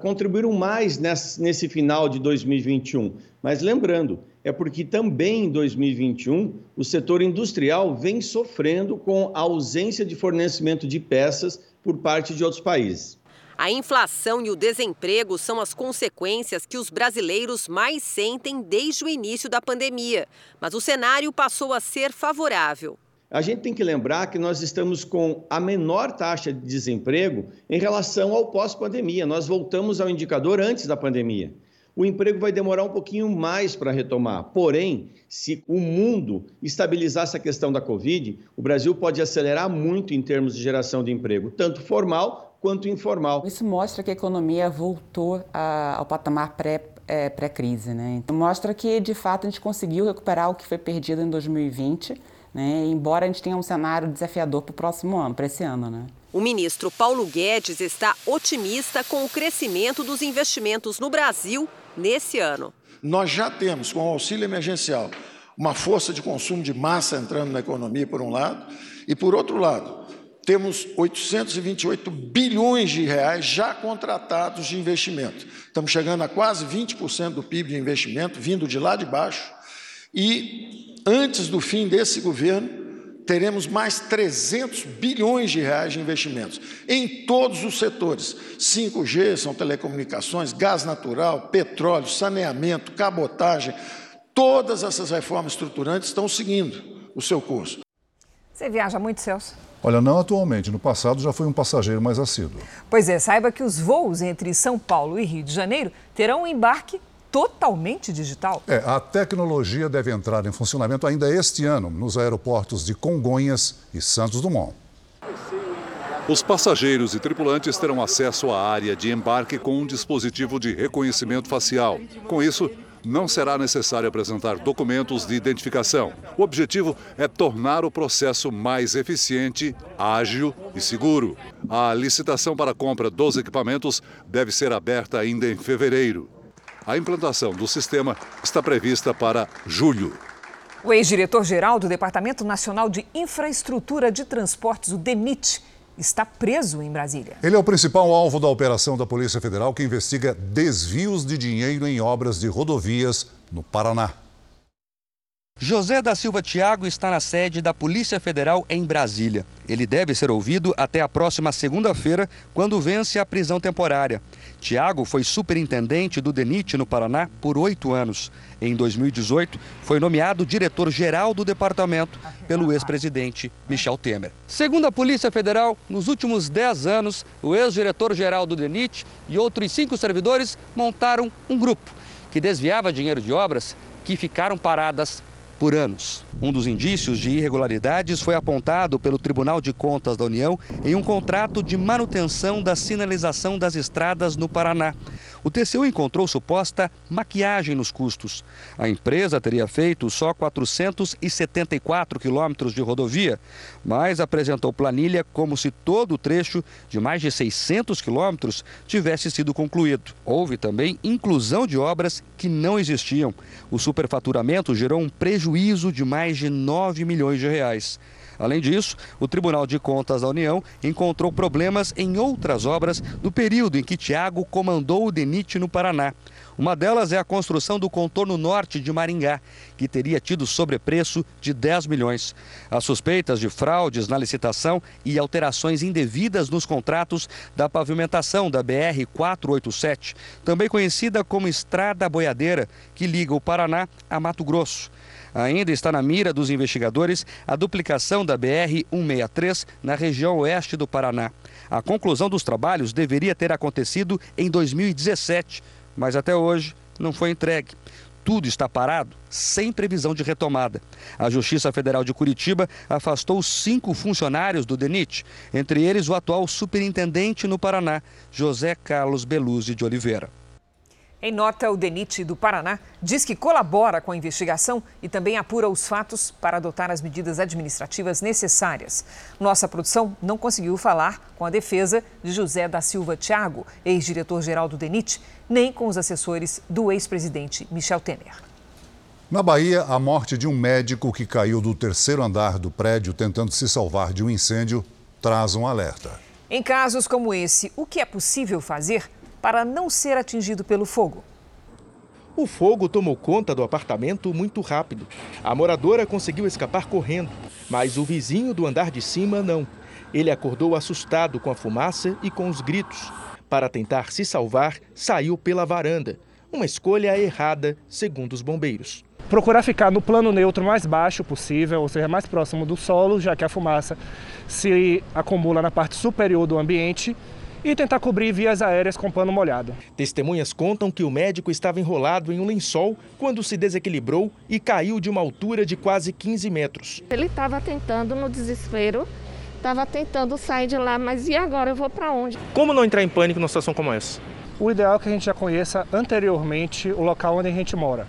contribuíram mais nesse final de 2021. Mas lembrando, é porque também em 2021 o setor industrial vem sofrendo com a ausência de fornecimento de peças por parte de outros países. A inflação e o desemprego são as consequências que os brasileiros mais sentem desde o início da pandemia, mas o cenário passou a ser favorável. A gente tem que lembrar que nós estamos com a menor taxa de desemprego em relação ao pós-pandemia. Nós voltamos ao indicador antes da pandemia. O emprego vai demorar um pouquinho mais para retomar. Porém, se o mundo estabilizar essa questão da Covid, o Brasil pode acelerar muito em termos de geração de emprego, tanto formal quanto informal. Isso mostra que a economia voltou ao patamar pré é, pré-crise. Né? Então, mostra que, de fato, a gente conseguiu recuperar o que foi perdido em 2020, né? embora a gente tenha um cenário desafiador para o próximo ano, para esse ano. Né? O ministro Paulo Guedes está otimista com o crescimento dos investimentos no Brasil nesse ano. Nós já temos, com o auxílio emergencial, uma força de consumo de massa entrando na economia, por um lado, e, por outro lado, temos 828 bilhões de reais já contratados de investimento. Estamos chegando a quase 20% do PIB de investimento, vindo de lá de baixo. E antes do fim desse governo, teremos mais 300 bilhões de reais de investimentos em todos os setores. 5G são telecomunicações, gás natural, petróleo, saneamento, cabotagem. Todas essas reformas estruturantes estão seguindo o seu curso. Você viaja muito, Celso? Olha, não atualmente. No passado já fui um passageiro mais assíduo. Pois é, saiba que os voos entre São Paulo e Rio de Janeiro terão um embarque totalmente digital. É, a tecnologia deve entrar em funcionamento ainda este ano nos aeroportos de Congonhas e Santos Dumont. Os passageiros e tripulantes terão acesso à área de embarque com um dispositivo de reconhecimento facial. Com isso, não será necessário apresentar documentos de identificação. O objetivo é tornar o processo mais eficiente, ágil e seguro. A licitação para a compra dos equipamentos deve ser aberta ainda em fevereiro. A implantação do sistema está prevista para julho. O ex-diretor-geral do Departamento Nacional de Infraestrutura de Transportes, o DENIT, está preso em Brasília. Ele é o principal alvo da operação da Polícia Federal que investiga desvios de dinheiro em obras de rodovias no Paraná. José da Silva Tiago está na sede da Polícia Federal em Brasília. Ele deve ser ouvido até a próxima segunda-feira, quando vence a prisão temporária. Tiago foi superintendente do DENIT no Paraná por oito anos. Em 2018, foi nomeado diretor-geral do departamento pelo ex-presidente Michel Temer. Segundo a Polícia Federal, nos últimos dez anos, o ex-diretor-geral do DENIT e outros cinco servidores montaram um grupo que desviava dinheiro de obras que ficaram paradas por anos. Um dos indícios de irregularidades foi apontado pelo Tribunal de Contas da União em um contrato de manutenção da sinalização das estradas no Paraná. O TCU encontrou suposta maquiagem nos custos. A empresa teria feito só 474 quilômetros de rodovia, mas apresentou planilha como se todo o trecho de mais de 600 quilômetros tivesse sido concluído. Houve também inclusão de obras que não existiam. O superfaturamento gerou um prejuízo de mais de 9 milhões de reais. Além disso, o Tribunal de Contas da União encontrou problemas em outras obras do período em que Tiago comandou o DENIT no Paraná. Uma delas é a construção do contorno norte de Maringá, que teria tido sobrepreço de 10 milhões. As suspeitas de fraudes na licitação e alterações indevidas nos contratos da pavimentação da BR 487, também conhecida como Estrada Boiadeira, que liga o Paraná a Mato Grosso. Ainda está na mira dos investigadores a duplicação da BR-163 na região oeste do Paraná. A conclusão dos trabalhos deveria ter acontecido em 2017, mas até hoje não foi entregue. Tudo está parado, sem previsão de retomada. A Justiça Federal de Curitiba afastou cinco funcionários do DENIT, entre eles o atual superintendente no Paraná, José Carlos Beluzzi de Oliveira. Em nota, o DENIT do Paraná diz que colabora com a investigação e também apura os fatos para adotar as medidas administrativas necessárias. Nossa produção não conseguiu falar com a defesa de José da Silva Thiago, ex-diretor-geral do DENIT, nem com os assessores do ex-presidente Michel Temer. Na Bahia, a morte de um médico que caiu do terceiro andar do prédio tentando se salvar de um incêndio traz um alerta. Em casos como esse, o que é possível fazer para não ser atingido pelo fogo. O fogo tomou conta do apartamento muito rápido. A moradora conseguiu escapar correndo, mas o vizinho do andar de cima não. Ele acordou assustado com a fumaça e com os gritos. Para tentar se salvar, saiu pela varanda. Uma escolha errada, segundo os bombeiros. Procurar ficar no plano neutro mais baixo possível, ou seja, mais próximo do solo, já que a fumaça se acumula na parte superior do ambiente e tentar cobrir vias aéreas com pano molhado. Testemunhas contam que o médico estava enrolado em um lençol quando se desequilibrou e caiu de uma altura de quase 15 metros. Ele estava tentando, no desespero, Estava tentando sair de lá, mas e agora eu vou para onde? Como não entrar em pânico numa situação como essa? O ideal é que a gente já conheça anteriormente o local onde a gente mora.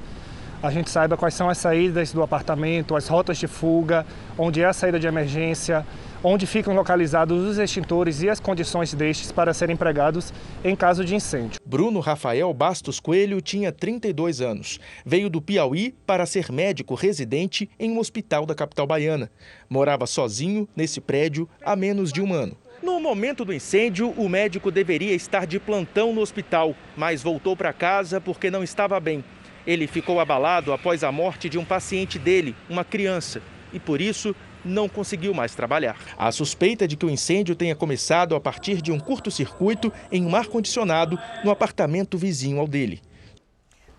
A gente saiba quais são as saídas do apartamento, as rotas de fuga, onde é a saída de emergência, onde ficam localizados os extintores e as condições destes para serem empregados em caso de incêndio. Bruno Rafael Bastos Coelho tinha 32 anos. Veio do Piauí para ser médico residente em um hospital da capital baiana. Morava sozinho nesse prédio há menos de um ano. No momento do incêndio, o médico deveria estar de plantão no hospital, mas voltou para casa porque não estava bem. Ele ficou abalado após a morte de um paciente dele, uma criança, e por isso não conseguiu mais trabalhar. A suspeita de que o incêndio tenha começado a partir de um curto-circuito em um ar-condicionado no apartamento vizinho ao dele.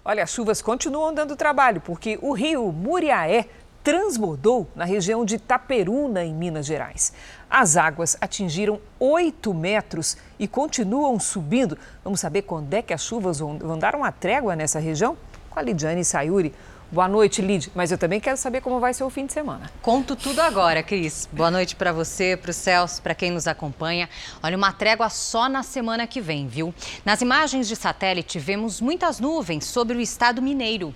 Olha, as chuvas continuam dando trabalho, porque o rio Muriaé transbordou na região de Taperuna, em Minas Gerais. As águas atingiram 8 metros e continuam subindo. Vamos saber quando é que as chuvas vão dar uma trégua nessa região? Com a Lidiane Sayuri. Boa noite, Lid. Mas eu também quero saber como vai ser o fim de semana. Conto tudo agora, Cris. Boa noite para você, para o Celso, para quem nos acompanha. Olha, uma trégua só na semana que vem, viu? Nas imagens de satélite, vemos muitas nuvens sobre o estado mineiro.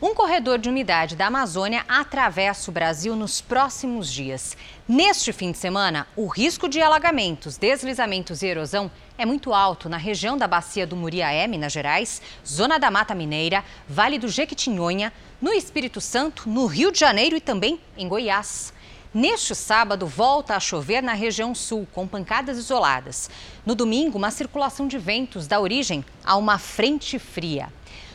Um corredor de umidade da Amazônia atravessa o Brasil nos próximos dias. Neste fim de semana, o risco de alagamentos, deslizamentos e erosão é muito alto na região da Bacia do Muriaé, Minas Gerais, Zona da Mata Mineira, Vale do Jequitinhonha, no Espírito Santo, no Rio de Janeiro e também em Goiás. Neste sábado, volta a chover na região sul, com pancadas isoladas. No domingo, uma circulação de ventos dá origem a uma frente fria.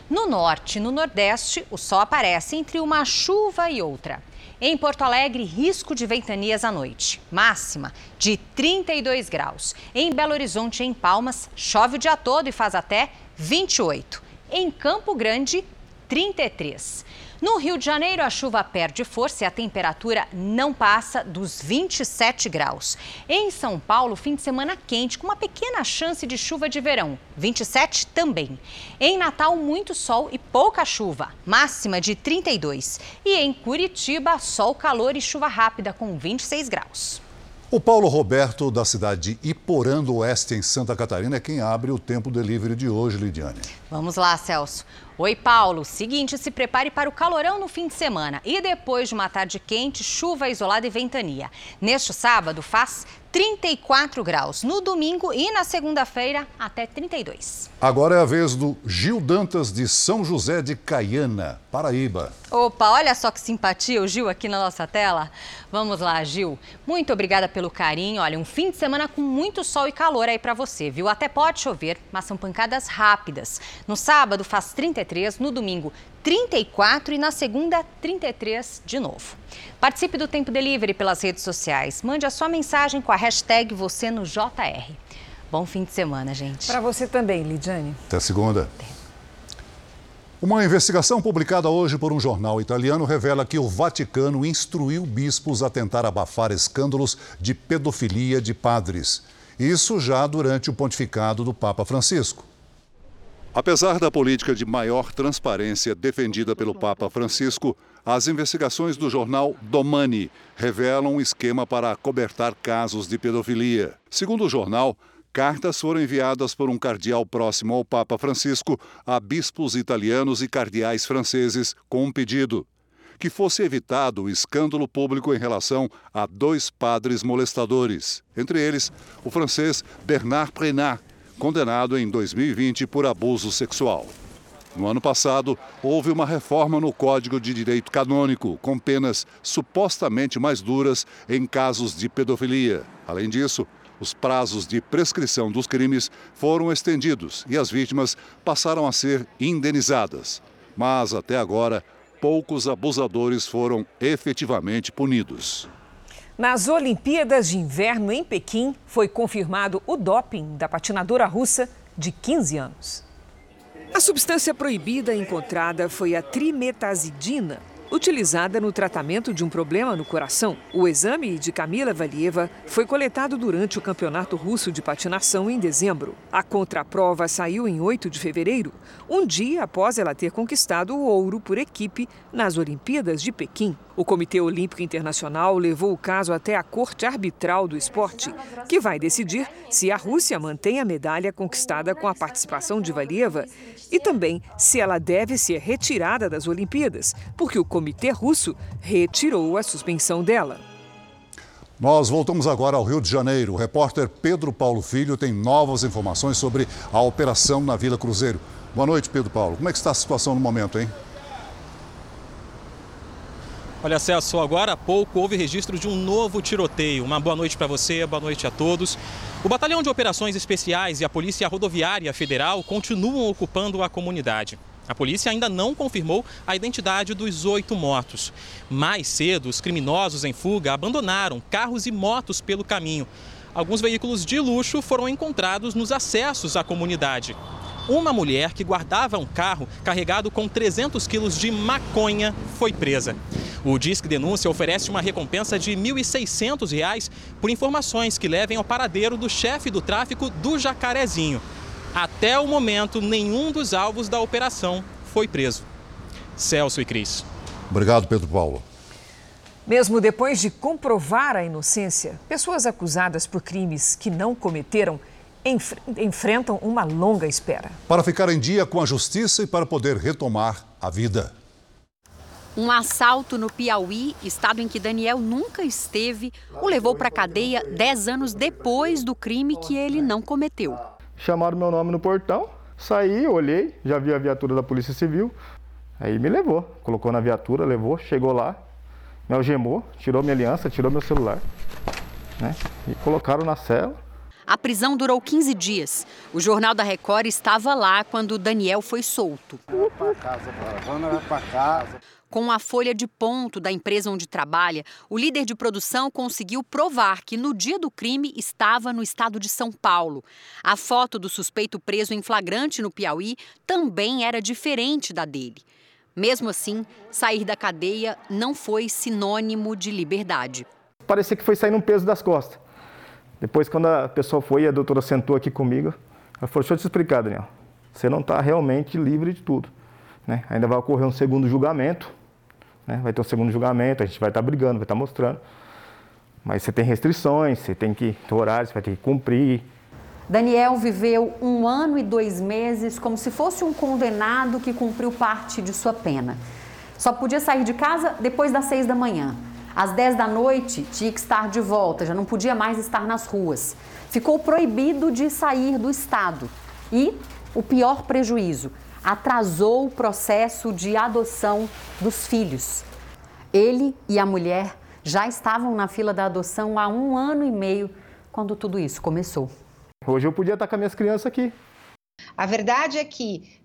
No norte e no nordeste, o sol aparece entre uma chuva e outra. Em Porto Alegre, risco de ventanias à noite, máxima de 32 graus. Em Belo Horizonte em Palmas, chove o dia todo e faz até 28. Em Campo Grande, 33. No Rio de Janeiro, a chuva perde força e a temperatura não passa dos 27 graus. Em São Paulo, fim de semana quente, com uma pequena chance de chuva de verão, 27 também. Em Natal, muito sol e pouca chuva, máxima de 32. E em Curitiba, sol, calor e chuva rápida, com 26 graus. O Paulo Roberto, da cidade de Iporã do Oeste, em Santa Catarina, é quem abre o Tempo Delivery de hoje, Lidiane. Vamos lá, Celso. Oi, Paulo. Seguinte, se prepare para o calorão no fim de semana e depois de uma tarde quente, chuva isolada e ventania. Neste sábado faz 34 graus. No domingo e na segunda-feira, até 32. Agora é a vez do Gil Dantas de São José de Caiana, Paraíba. Opa, olha só que simpatia o Gil aqui na nossa tela. Vamos lá, Gil. Muito obrigada pelo carinho. Olha, um fim de semana com muito sol e calor aí para você, viu? Até pode chover, mas são pancadas rápidas. No sábado faz 33, no domingo 34 e na segunda 33 de novo. Participe do Tempo Delivery pelas redes sociais. Mande a sua mensagem com a hashtag você no JR. Bom fim de semana, gente. Para você também, Lidiane. Até segunda. Uma investigação publicada hoje por um jornal italiano revela que o Vaticano instruiu bispos a tentar abafar escândalos de pedofilia de padres. Isso já durante o pontificado do Papa Francisco. Apesar da política de maior transparência defendida pelo Papa Francisco, as investigações do jornal Domani revelam um esquema para acobertar casos de pedofilia. Segundo o jornal, cartas foram enviadas por um cardeal próximo ao Papa Francisco a bispos italianos e cardeais franceses com um pedido que fosse evitado o escândalo público em relação a dois padres molestadores, entre eles o francês Bernard Prenat, condenado em 2020 por abuso sexual. No ano passado, houve uma reforma no Código de Direito Canônico, com penas supostamente mais duras em casos de pedofilia. Além disso, os prazos de prescrição dos crimes foram estendidos e as vítimas passaram a ser indenizadas. Mas, até agora, poucos abusadores foram efetivamente punidos. Nas Olimpíadas de Inverno em Pequim, foi confirmado o doping da patinadora russa de 15 anos. A substância proibida encontrada foi a trimetazidina, utilizada no tratamento de um problema no coração. O exame de Camila Valieva foi coletado durante o Campeonato Russo de Patinação em dezembro. A contraprova saiu em 8 de fevereiro, um dia após ela ter conquistado o ouro por equipe nas Olimpíadas de Pequim. O Comitê Olímpico Internacional levou o caso até a Corte Arbitral do Esporte, que vai decidir se a Rússia mantém a medalha conquistada com a participação de Valieva e também se ela deve ser retirada das Olimpíadas, porque o Comitê Russo retirou a suspensão dela. Nós voltamos agora ao Rio de Janeiro. O repórter Pedro Paulo Filho tem novas informações sobre a operação na Vila Cruzeiro. Boa noite, Pedro Paulo. Como é que está a situação no momento, hein? Olha, Celso, agora há pouco houve registro de um novo tiroteio. Uma boa noite para você, boa noite a todos. O Batalhão de Operações Especiais e a Polícia Rodoviária Federal continuam ocupando a comunidade. A polícia ainda não confirmou a identidade dos oito mortos. Mais cedo, os criminosos em fuga abandonaram carros e motos pelo caminho. Alguns veículos de luxo foram encontrados nos acessos à comunidade uma mulher que guardava um carro carregado com 300 quilos de maconha foi presa. O Disque Denúncia oferece uma recompensa de R$ 1.600 por informações que levem ao paradeiro do chefe do tráfico do Jacarezinho. Até o momento, nenhum dos alvos da operação foi preso. Celso e Cris. Obrigado, Pedro Paulo. Mesmo depois de comprovar a inocência, pessoas acusadas por crimes que não cometeram enfrentam uma longa espera. Para ficar em dia com a justiça e para poder retomar a vida. Um assalto no Piauí, estado em que Daniel nunca esteve, o levou para a cadeia 10 anos depois do crime que ele não cometeu. Chamaram meu nome no portão, saí, olhei, já vi a viatura da Polícia Civil, aí me levou, colocou na viatura, levou, chegou lá, me algemou, tirou minha aliança, tirou meu celular, né? E colocaram na cela. A prisão durou 15 dias. O Jornal da Record estava lá quando Daniel foi solto. Com a folha de ponto da empresa onde trabalha, o líder de produção conseguiu provar que no dia do crime estava no estado de São Paulo. A foto do suspeito preso em flagrante no Piauí também era diferente da dele. Mesmo assim, sair da cadeia não foi sinônimo de liberdade. Parecia que foi sair um peso das costas. Depois, quando a pessoa foi e a doutora sentou aqui comigo, ela falou: Deixa eu te explicar, Daniel. Você não está realmente livre de tudo. Né? Ainda vai ocorrer um segundo julgamento. Né? Vai ter um segundo julgamento, a gente vai estar tá brigando, vai estar tá mostrando. Mas você tem restrições, você tem que ter horário, você vai ter que cumprir. Daniel viveu um ano e dois meses como se fosse um condenado que cumpriu parte de sua pena. Só podia sair de casa depois das seis da manhã. Às 10 da noite, tinha que estar de volta, já não podia mais estar nas ruas. Ficou proibido de sair do estado. E o pior prejuízo, atrasou o processo de adoção dos filhos. Ele e a mulher já estavam na fila da adoção há um ano e meio quando tudo isso começou. Hoje eu podia estar com as minhas crianças aqui. A verdade é que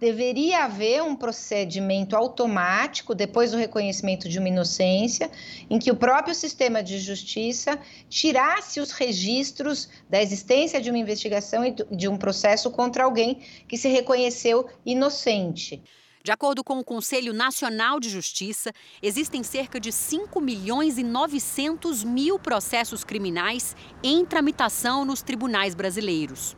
deveria haver um procedimento automático, depois do reconhecimento de uma inocência, em que o próprio sistema de justiça tirasse os registros da existência de uma investigação e de um processo contra alguém que se reconheceu inocente. De acordo com o Conselho Nacional de Justiça, existem cerca de 5 milhões e 900 mil processos criminais em tramitação nos tribunais brasileiros.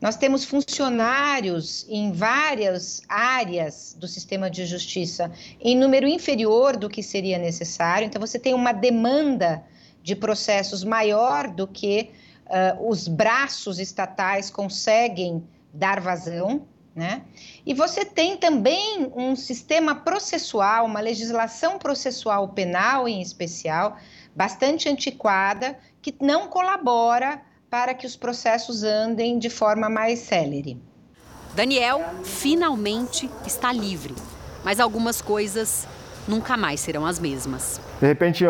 Nós temos funcionários em várias áreas do sistema de justiça em número inferior do que seria necessário, então você tem uma demanda de processos maior do que uh, os braços estatais conseguem dar vazão. Né? E você tem também um sistema processual, uma legislação processual penal em especial, bastante antiquada, que não colabora para que os processos andem de forma mais célere. Daniel finalmente está livre, mas algumas coisas nunca mais serão as mesmas. De repente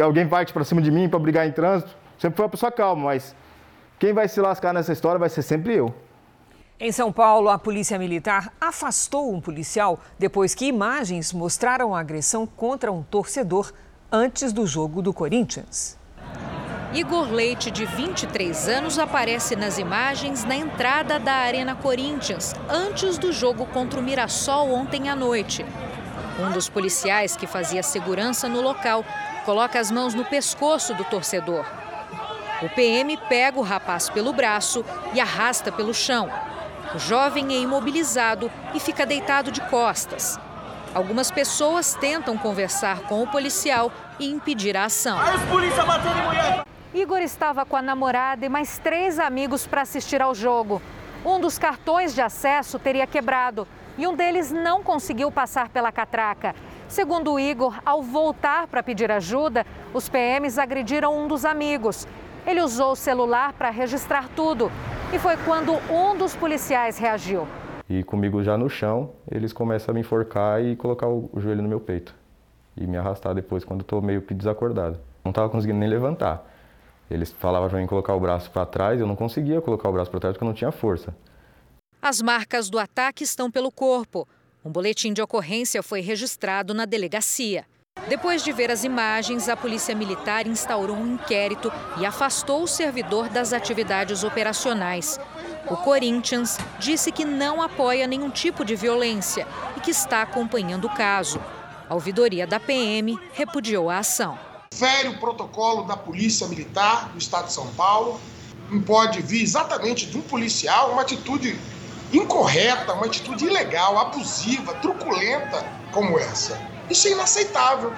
alguém parte para cima de mim para brigar em trânsito, sempre foi uma pessoa calma, mas quem vai se lascar nessa história vai ser sempre eu. Em São Paulo, a Polícia Militar afastou um policial depois que imagens mostraram a agressão contra um torcedor antes do jogo do Corinthians. Igor Leite, de 23 anos, aparece nas imagens na entrada da Arena Corinthians, antes do jogo contra o Mirassol ontem à noite. Um dos policiais que fazia segurança no local coloca as mãos no pescoço do torcedor. O PM pega o rapaz pelo braço e arrasta pelo chão. O jovem é imobilizado e fica deitado de costas. Algumas pessoas tentam conversar com o policial e impedir a ação. Igor estava com a namorada e mais três amigos para assistir ao jogo. Um dos cartões de acesso teria quebrado e um deles não conseguiu passar pela catraca. Segundo Igor, ao voltar para pedir ajuda, os PMs agrediram um dos amigos. Ele usou o celular para registrar tudo e foi quando um dos policiais reagiu. E comigo já no chão, eles começam a me enforcar e colocar o joelho no meu peito. E me arrastar depois, quando estou meio que desacordado. Não estava conseguindo nem levantar. Eles falavam para mim colocar o braço para trás, eu não conseguia colocar o braço para trás porque eu não tinha força. As marcas do ataque estão pelo corpo. Um boletim de ocorrência foi registrado na delegacia. Depois de ver as imagens, a Polícia Militar instaurou um inquérito e afastou o servidor das atividades operacionais. O Corinthians disse que não apoia nenhum tipo de violência e que está acompanhando o caso. A ouvidoria da PM repudiou a ação. Fere o protocolo da Polícia Militar do Estado de São Paulo. Não pode vir exatamente de um policial uma atitude incorreta, uma atitude ilegal, abusiva, truculenta como essa. Isso é inaceitável.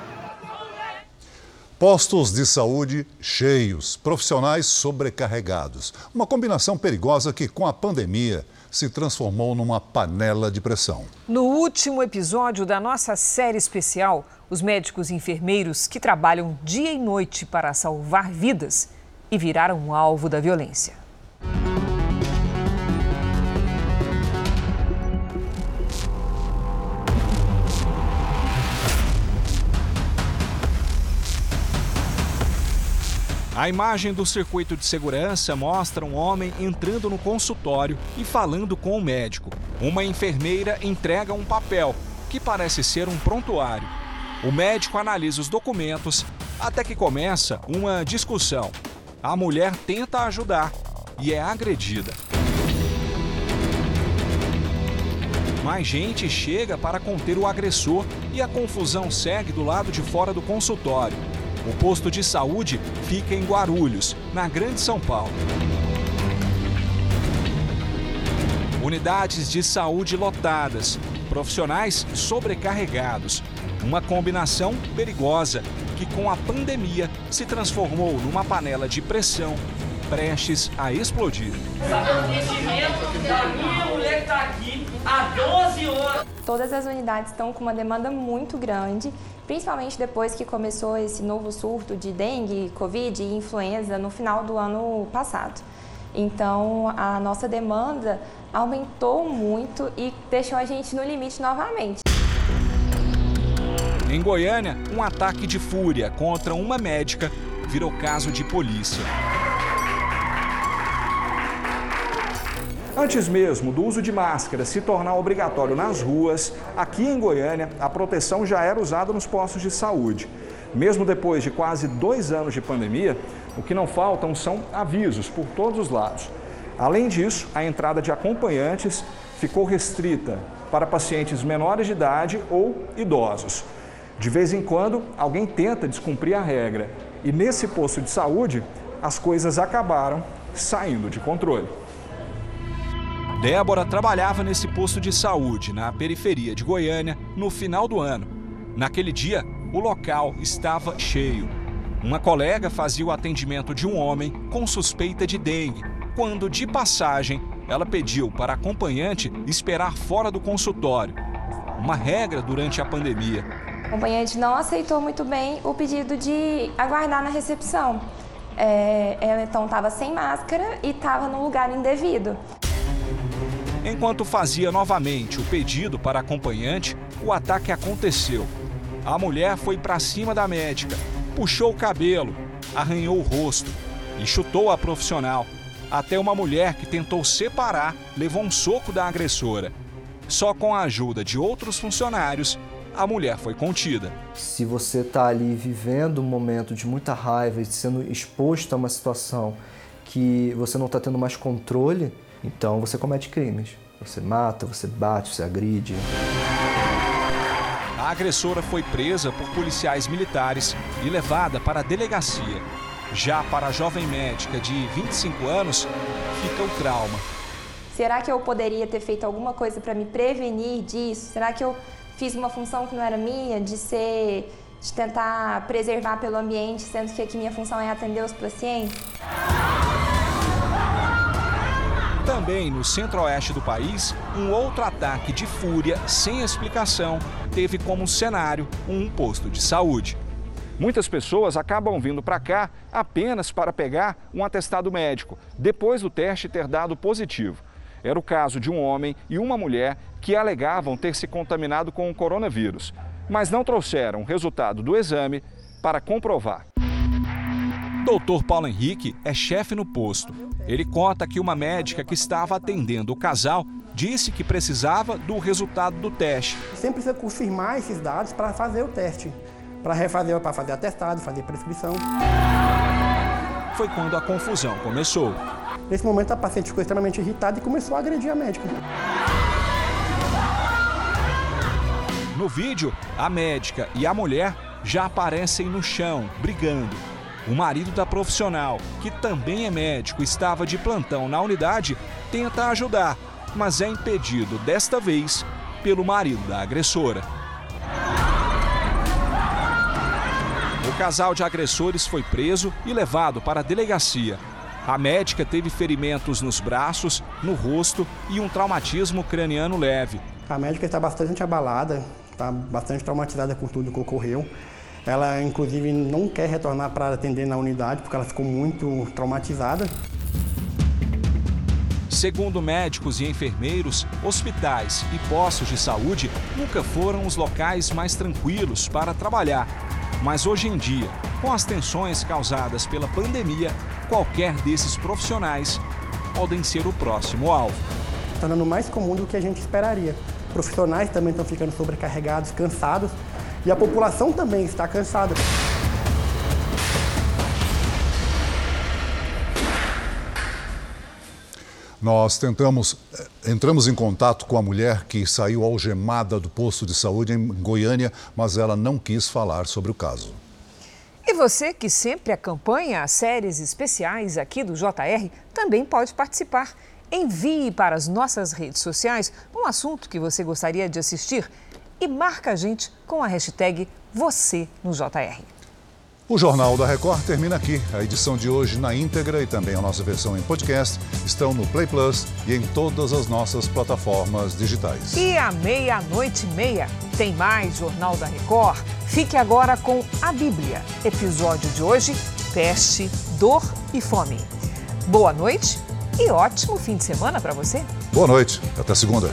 Postos de saúde cheios, profissionais sobrecarregados. Uma combinação perigosa que, com a pandemia, se transformou numa panela de pressão. No último episódio da nossa série especial, os médicos e enfermeiros que trabalham dia e noite para salvar vidas e viraram alvo da violência. A imagem do circuito de segurança mostra um homem entrando no consultório e falando com o médico. Uma enfermeira entrega um papel, que parece ser um prontuário. O médico analisa os documentos até que começa uma discussão. A mulher tenta ajudar e é agredida. Mais gente chega para conter o agressor e a confusão segue do lado de fora do consultório. O posto de saúde fica em Guarulhos, na Grande São Paulo. Unidades de saúde lotadas, profissionais sobrecarregados. Uma combinação perigosa que, com a pandemia, se transformou numa panela de pressão prestes a explodir. A minha mulher está aqui há 12 horas. Todas as unidades estão com uma demanda muito grande, principalmente depois que começou esse novo surto de dengue, covid e influenza no final do ano passado. Então, a nossa demanda aumentou muito e deixou a gente no limite novamente. Em Goiânia, um ataque de fúria contra uma médica virou caso de polícia. Antes mesmo do uso de máscara se tornar obrigatório nas ruas, aqui em Goiânia, a proteção já era usada nos postos de saúde. Mesmo depois de quase dois anos de pandemia, o que não faltam são avisos por todos os lados. Além disso, a entrada de acompanhantes ficou restrita para pacientes menores de idade ou idosos. De vez em quando, alguém tenta descumprir a regra e nesse posto de saúde, as coisas acabaram saindo de controle. Débora trabalhava nesse posto de saúde na periferia de Goiânia no final do ano. Naquele dia, o local estava cheio. Uma colega fazia o atendimento de um homem com suspeita de dengue, quando, de passagem, ela pediu para a acompanhante esperar fora do consultório. Uma regra durante a pandemia. O acompanhante não aceitou muito bem o pedido de aguardar na recepção. É, ela então estava sem máscara e estava no lugar indevido. Enquanto fazia novamente o pedido para acompanhante, o ataque aconteceu. A mulher foi para cima da médica, puxou o cabelo, arranhou o rosto e chutou a profissional. Até uma mulher que tentou separar levou um soco da agressora. Só com a ajuda de outros funcionários, a mulher foi contida. Se você está ali vivendo um momento de muita raiva e sendo exposto a uma situação que você não está tendo mais controle, então você comete crimes. Você mata, você bate, você agride. A agressora foi presa por policiais militares e levada para a delegacia. Já para a jovem médica de 25 anos, fica o trauma. Será que eu poderia ter feito alguma coisa para me prevenir disso? Será que eu fiz uma função que não era minha, de ser, de tentar preservar pelo ambiente, sendo que aqui minha função é atender os pacientes? Também no centro-oeste do país, um outro ataque de fúria sem explicação teve como cenário um posto de saúde. Muitas pessoas acabam vindo para cá apenas para pegar um atestado médico, depois do teste ter dado positivo. Era o caso de um homem e uma mulher que alegavam ter se contaminado com o coronavírus, mas não trouxeram o resultado do exame para comprovar. Doutor Paulo Henrique é chefe no posto. Ele conta que uma médica que estava atendendo o casal disse que precisava do resultado do teste. Sempre precisa confirmar esses dados para fazer o teste, para refazer, para fazer atestado, fazer prescrição. Foi quando a confusão começou. Nesse momento a paciente ficou extremamente irritada e começou a agredir a médica. No vídeo, a médica e a mulher já aparecem no chão, brigando. O marido da profissional, que também é médico, estava de plantão na unidade, tenta ajudar, mas é impedido desta vez pelo marido da agressora. O casal de agressores foi preso e levado para a delegacia. A médica teve ferimentos nos braços, no rosto e um traumatismo craniano leve. A médica está bastante abalada, está bastante traumatizada com tudo que ocorreu. Ela, inclusive, não quer retornar para atender na unidade porque ela ficou muito traumatizada. Segundo médicos e enfermeiros, hospitais e postos de saúde nunca foram os locais mais tranquilos para trabalhar. Mas hoje em dia, com as tensões causadas pela pandemia, qualquer desses profissionais podem ser o próximo alvo. Está dando mais comum do que a gente esperaria. Profissionais também estão ficando sobrecarregados, cansados e a população também está cansada. Nós tentamos, eh, entramos em contato com a mulher que saiu algemada do posto de saúde em Goiânia, mas ela não quis falar sobre o caso. E você que sempre acompanha as séries especiais aqui do JR também pode participar. Envie para as nossas redes sociais um assunto que você gostaria de assistir e marca a gente com a hashtag você no JR. O Jornal da Record termina aqui. A edição de hoje na íntegra e também a nossa versão em podcast estão no Play Plus e em todas as nossas plataformas digitais. E à meia-noite e meia tem mais Jornal da Record. Fique agora com a Bíblia. Episódio de hoje: Peste, Dor e Fome. Boa noite e ótimo fim de semana para você. Boa noite. Até segunda.